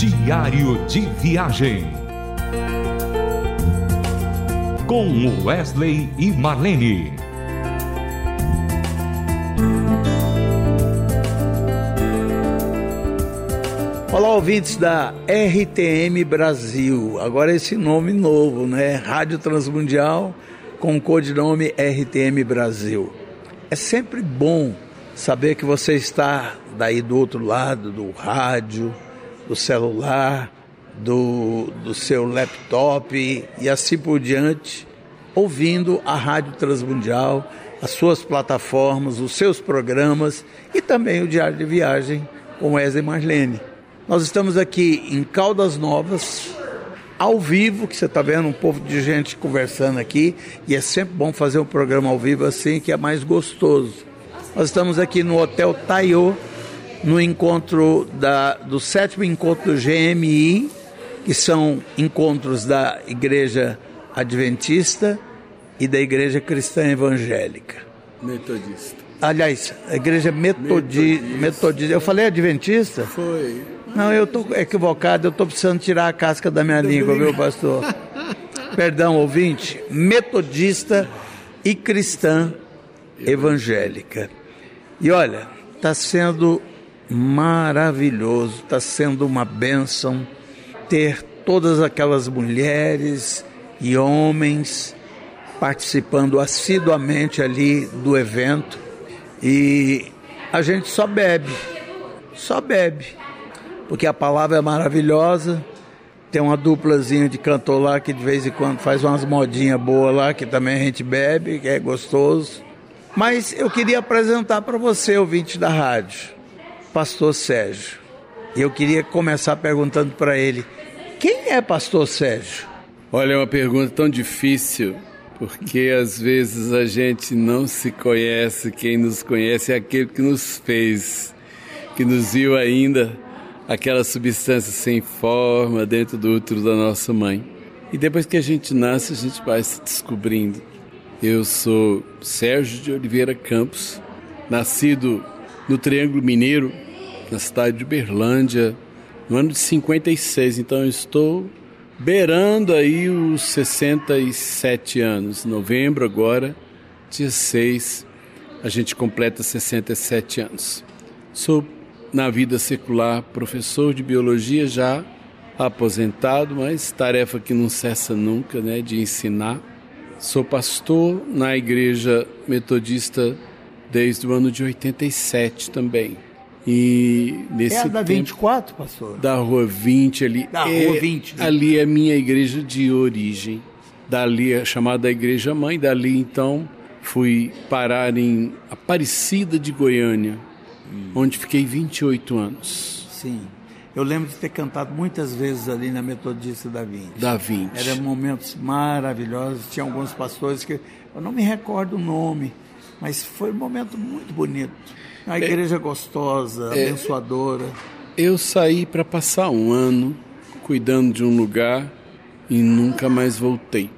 Diário de Viagem. Com Wesley e Marlene. Olá, ouvintes da RTM Brasil. Agora esse nome novo, né? Rádio Transmundial com o codinome RTM Brasil. É sempre bom saber que você está daí do outro lado do rádio, do celular, do, do seu laptop e assim por diante, ouvindo a Rádio Transmundial, as suas plataformas, os seus programas e também o Diário de Viagem com Wesley Marlene. Nós estamos aqui em Caldas Novas, ao vivo, que você está vendo um povo de gente conversando aqui, e é sempre bom fazer um programa ao vivo assim, que é mais gostoso. Nós estamos aqui no Hotel Taiô, no encontro da, do sétimo encontro do GMI, que são encontros da Igreja Adventista e da Igreja Cristã Evangélica. Metodista. Aliás, a Igreja metodi, Metodista. Metodista. Eu falei Adventista? Foi. Não, eu estou equivocado, eu estou precisando tirar a casca da minha língua, viu, pastor? Perdão, ouvinte. Metodista e cristã evangélica. E olha, está sendo maravilhoso, está sendo uma bênção ter todas aquelas mulheres e homens participando assiduamente ali do evento e a gente só bebe, só bebe porque a palavra é maravilhosa. Tem uma duplazinha de cantor lá que de vez em quando faz umas modinhas boas lá, que também a gente bebe, que é gostoso. Mas eu queria apresentar para você, ouvinte da rádio, Pastor Sérgio. E eu queria começar perguntando para ele: quem é Pastor Sérgio? Olha, é uma pergunta tão difícil, porque às vezes a gente não se conhece. Quem nos conhece é aquele que nos fez, que nos viu ainda aquela substância sem forma dentro do útero da nossa mãe. E depois que a gente nasce, a gente vai se descobrindo. Eu sou Sérgio de Oliveira Campos, nascido no Triângulo Mineiro, na cidade de Berlândia, no ano de 56. Então estou beirando aí os 67 anos. Novembro agora, dia 6, a gente completa 67 anos. Sou na vida secular, professor de biologia já aposentado, mas tarefa que não cessa nunca, né, de ensinar. Sou pastor na igreja metodista desde o ano de 87 também. E nesse é a da 24, pastor? Da Rua 20 ali. Da é, Rua 20. Né? Ali é minha igreja de origem. Dali é chamada Igreja Mãe, dali então fui parar em Aparecida de Goiânia, hum. onde fiquei 28 anos. Sim. Eu lembro de ter cantado muitas vezes ali na Metodista da 20. Da 20. Eram momentos maravilhosos. Tinha alguns pastores que eu não me recordo o nome, mas foi um momento muito bonito. A é. igreja é, gostosa, é, abençoadora. Eu saí para passar um ano cuidando de um lugar e nunca mais voltei.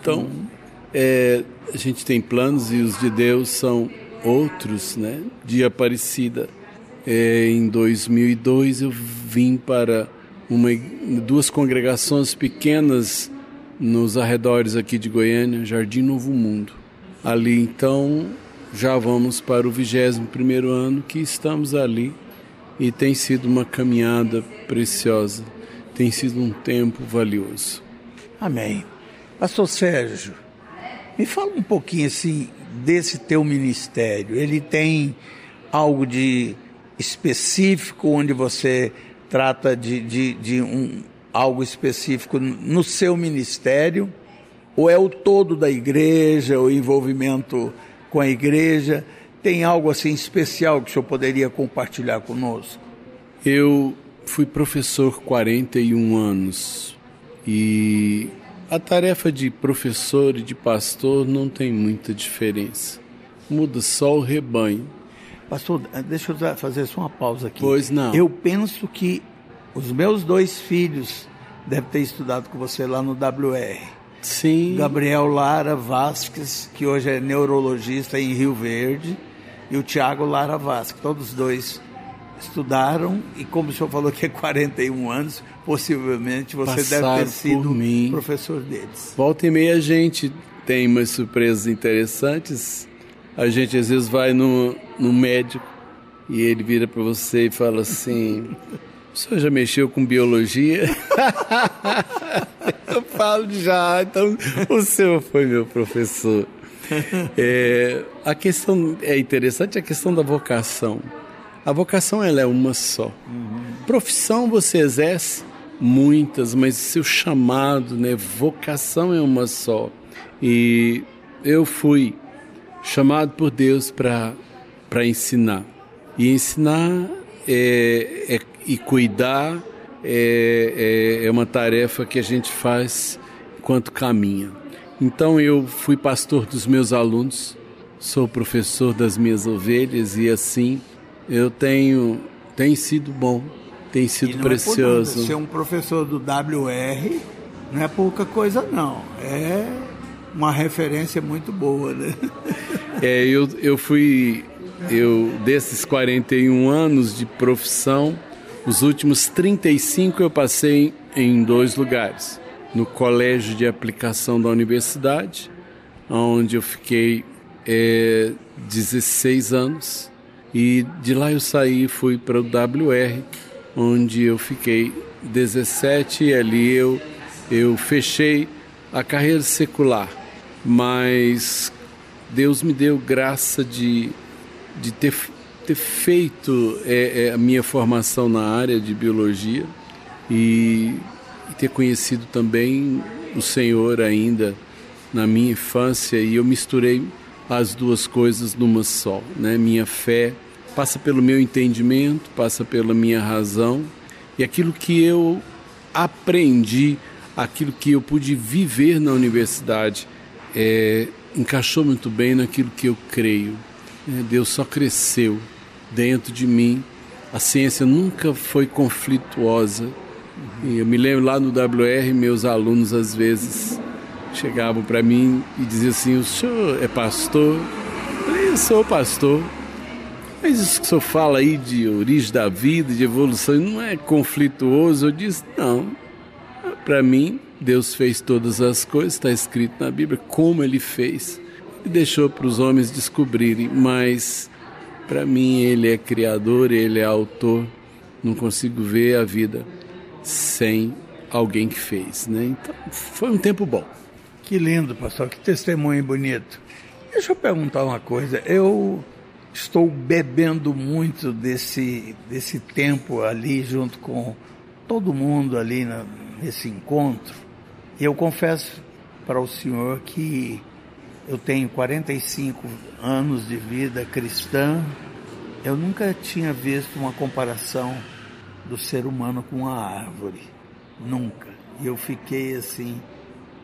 Então, hum. é, a gente tem planos e os de Deus são outros, né? De Aparecida. É, em 2002 eu vim para uma, duas congregações pequenas nos arredores aqui de Goiânia, Jardim Novo Mundo. Ali então já vamos para o 21 primeiro ano que estamos ali e tem sido uma caminhada preciosa, tem sido um tempo valioso. Amém. Pastor Sérgio, me fala um pouquinho assim desse teu ministério? Ele tem algo de específico onde você trata de, de, de um, algo específico no seu ministério? Ou é o todo da igreja, o envolvimento com a igreja? Tem algo assim especial que o senhor poderia compartilhar conosco? Eu fui professor 41 anos e a tarefa de professor e de pastor não tem muita diferença. Muda só o rebanho. Pastor, deixa eu fazer só uma pausa aqui. Pois não. Eu penso que os meus dois filhos devem ter estudado com você lá no WR. Sim. Gabriel Lara Vasques, que hoje é neurologista em Rio Verde, e o Tiago Lara Vasques. Todos dois estudaram e como o senhor falou que é 41 anos, possivelmente você Passaram deve ter sido mim. professor deles. Volta e meia a gente tem umas surpresas interessantes. A gente às vezes vai no, no médico e ele vira para você e fala assim: O senhor já mexeu com biologia? Falo já, então o senhor foi meu professor. É, a questão é interessante a questão da vocação. A vocação ela é uma só. Profissão você exerce muitas, mas seu chamado, né, vocação é uma só. E eu fui chamado por Deus para para ensinar. E ensinar é, é, e cuidar é, é, é uma tarefa que a gente faz enquanto caminha. Então eu fui pastor dos meus alunos, sou professor das minhas ovelhas e assim eu tenho tem sido bom, tem sido não precioso. É. Ser um professor do WR não é pouca coisa não. É uma referência muito boa, né? É, eu, eu fui, eu desses 41 anos de profissão, os últimos 35 eu passei em dois lugares. No colégio de aplicação da universidade, onde eu fiquei é, 16 anos, e de lá eu saí e fui para o WR, onde eu fiquei 17 e ali eu, eu fechei a carreira secular. Mas Deus me deu graça de, de ter, ter feito é, é, a minha formação na área de biologia e, e ter conhecido também o Senhor ainda na minha infância e eu misturei as duas coisas numa só, né? Minha fé passa pelo meu entendimento, passa pela minha razão e aquilo que eu aprendi, aquilo que eu pude viver na universidade, é, encaixou muito bem naquilo que eu creio. É, Deus só cresceu dentro de mim. A ciência nunca foi conflituosa. E eu me lembro lá no WR, meus alunos às vezes chegavam para mim e diziam assim: O senhor é pastor? Eu falei: Eu sou pastor. Mas isso que o senhor fala aí de origem da vida, de evolução, não é conflituoso? Eu disse: Não. Para mim, Deus fez todas as coisas, está escrito na Bíblia como Ele fez. E deixou para os homens descobrirem, mas para mim Ele é Criador, Ele é Autor. Não consigo ver a vida sem alguém que fez, né? Então, foi um tempo bom. Que lindo, pastor, que testemunho bonito. Deixa eu perguntar uma coisa. Eu estou bebendo muito desse, desse tempo ali, junto com todo mundo ali na, nesse encontro. E eu confesso para o senhor que eu tenho 45 anos de vida cristã. Eu nunca tinha visto uma comparação do ser humano com a árvore. Nunca. E eu fiquei assim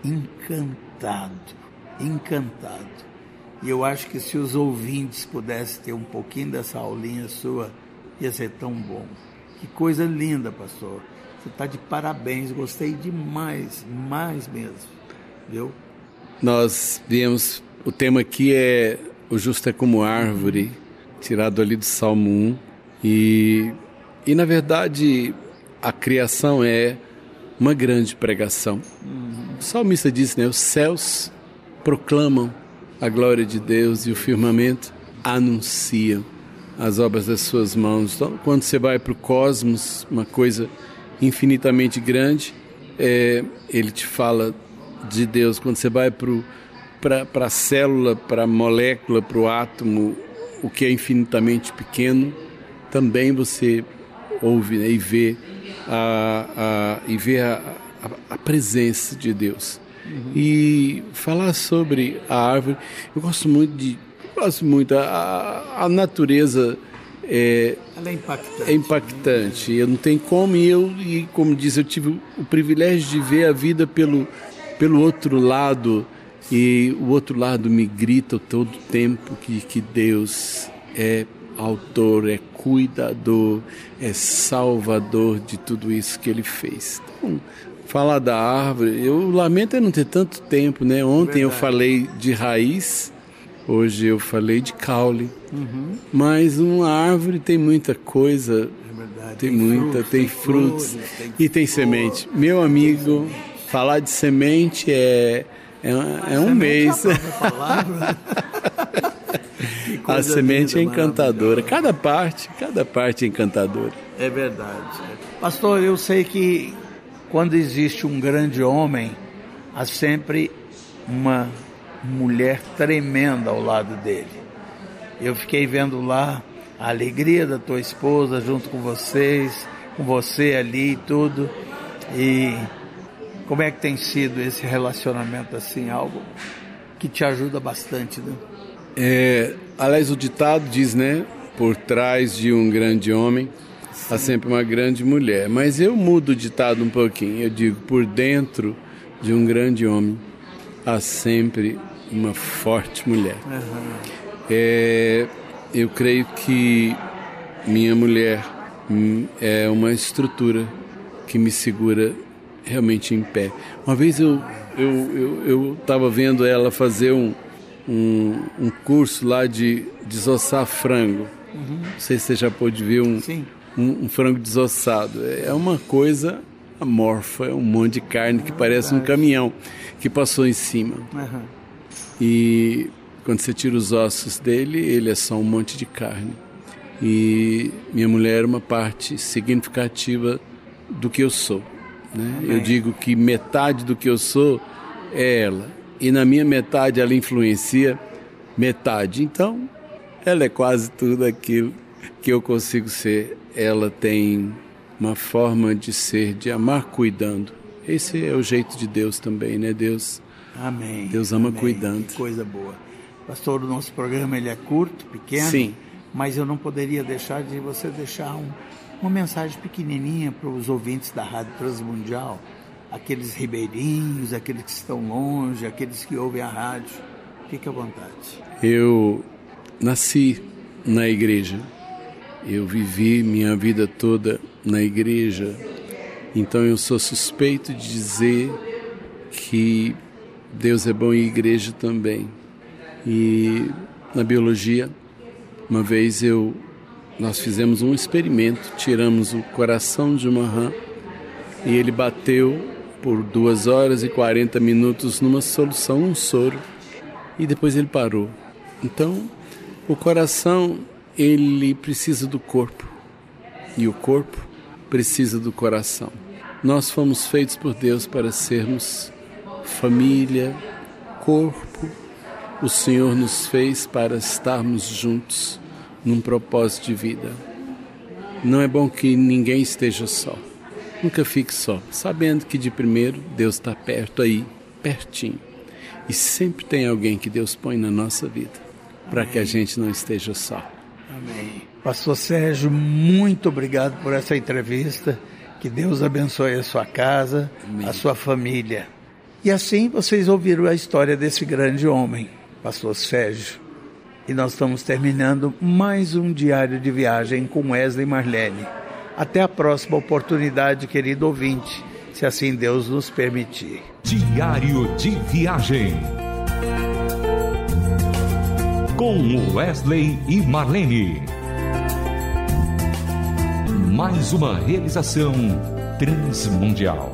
encantado, encantado. E eu acho que se os ouvintes pudessem ter um pouquinho dessa aulinha sua, ia ser tão bom. Que coisa linda, pastor. Você está de parabéns, gostei demais, mais mesmo. Viu? Nós viemos, o tema aqui é o justo é como árvore, tirado ali do Salmo 1. E, e na verdade, a criação é uma grande pregação. O salmista disse, né? Os céus proclamam a glória de Deus e o firmamento anuncia as obras das suas mãos. Então, quando você vai para o cosmos, uma coisa infinitamente grande, é, ele te fala de Deus. Quando você vai para a célula, para a molécula, para o átomo, o que é infinitamente pequeno, também você ouve né, e vê a, a, e vê a, a, a presença de Deus. Uhum. E falar sobre a árvore, eu gosto muito de. Gosto muito. A, a natureza é, é impactante. é impactante. Eu não tenho como, e eu, e como diz, eu tive o privilégio de ver a vida pelo, pelo outro lado, e o outro lado me grita todo tempo que, que Deus é autor, é cuidador, é salvador de tudo isso que ele fez. Então, falar da árvore, eu lamento é não ter tanto tempo, né? Ontem eu Verdade. falei de raiz, Hoje eu falei de caule, uhum. mas uma árvore tem muita coisa, é tem, tem, muita, frutos, tem, frutos tem e tem semente. Meu amigo, falar de semente é, é, é um mês. A semente é encantadora. Cada parte, cada parte é encantadora. É verdade. Pastor, eu sei que quando existe um grande homem, há sempre uma mulher tremenda ao lado dele. Eu fiquei vendo lá a alegria da tua esposa junto com vocês, com você ali e tudo. E como é que tem sido esse relacionamento assim, algo que te ajuda bastante, né? É, aliás, o ditado diz, né? Por trás de um grande homem Sim. há sempre uma grande mulher. Mas eu mudo o ditado um pouquinho. Eu digo, por dentro de um grande homem há sempre uma forte mulher. Uhum. É, eu creio que minha mulher hum, é uma estrutura que me segura realmente em pé. Uma vez eu eu estava vendo ela fazer um, um, um, curso lá de desossar frango. Uhum. Não sei se você já pôde ver um, um, um, frango desossado. É uma coisa amorfa, é um monte de carne que parece um caminhão que passou em cima. Uhum. E quando você tira os ossos dele, ele é só um monte de carne. E minha mulher é uma parte significativa do que eu sou. Né? Eu digo que metade do que eu sou é ela. E na minha metade ela influencia metade. Então, ela é quase tudo aquilo que eu consigo ser. Ela tem uma forma de ser, de amar cuidando. Esse é o jeito de Deus também, né? Deus Amém. Deus ama Amém. cuidando. Que coisa boa. Pastor, o nosso programa ele é curto, pequeno. Sim. Mas eu não poderia deixar de você deixar um, uma mensagem pequenininha para os ouvintes da Rádio Transmundial, aqueles ribeirinhos, aqueles que estão longe, aqueles que ouvem a rádio. Fique à vontade. Eu nasci na igreja. Eu vivi minha vida toda na igreja. Então eu sou suspeito de dizer que Deus é bom e igreja também. E na biologia, uma vez eu nós fizemos um experimento, tiramos o coração de uma rã e ele bateu por duas horas e 40 minutos numa solução, um soro, e depois ele parou. Então, o coração ele precisa do corpo e o corpo precisa do coração. Nós fomos feitos por Deus para sermos família, corpo, o Senhor nos fez para estarmos juntos num propósito de vida. Não é bom que ninguém esteja só. Nunca fique só, sabendo que de primeiro Deus está perto aí, pertinho. E sempre tem alguém que Deus põe na nossa vida para que a gente não esteja só. Amém. Pastor Sérgio, muito obrigado por essa entrevista. Que Deus abençoe a sua casa, Amém. a sua família. E assim vocês ouviram a história desse grande homem, Pastor Sérgio. E nós estamos terminando mais um diário de viagem com Wesley Marlene. Até a próxima oportunidade, querido ouvinte, se assim Deus nos permitir. Diário de viagem. Com Wesley e Marlene. Mais uma realização transmundial.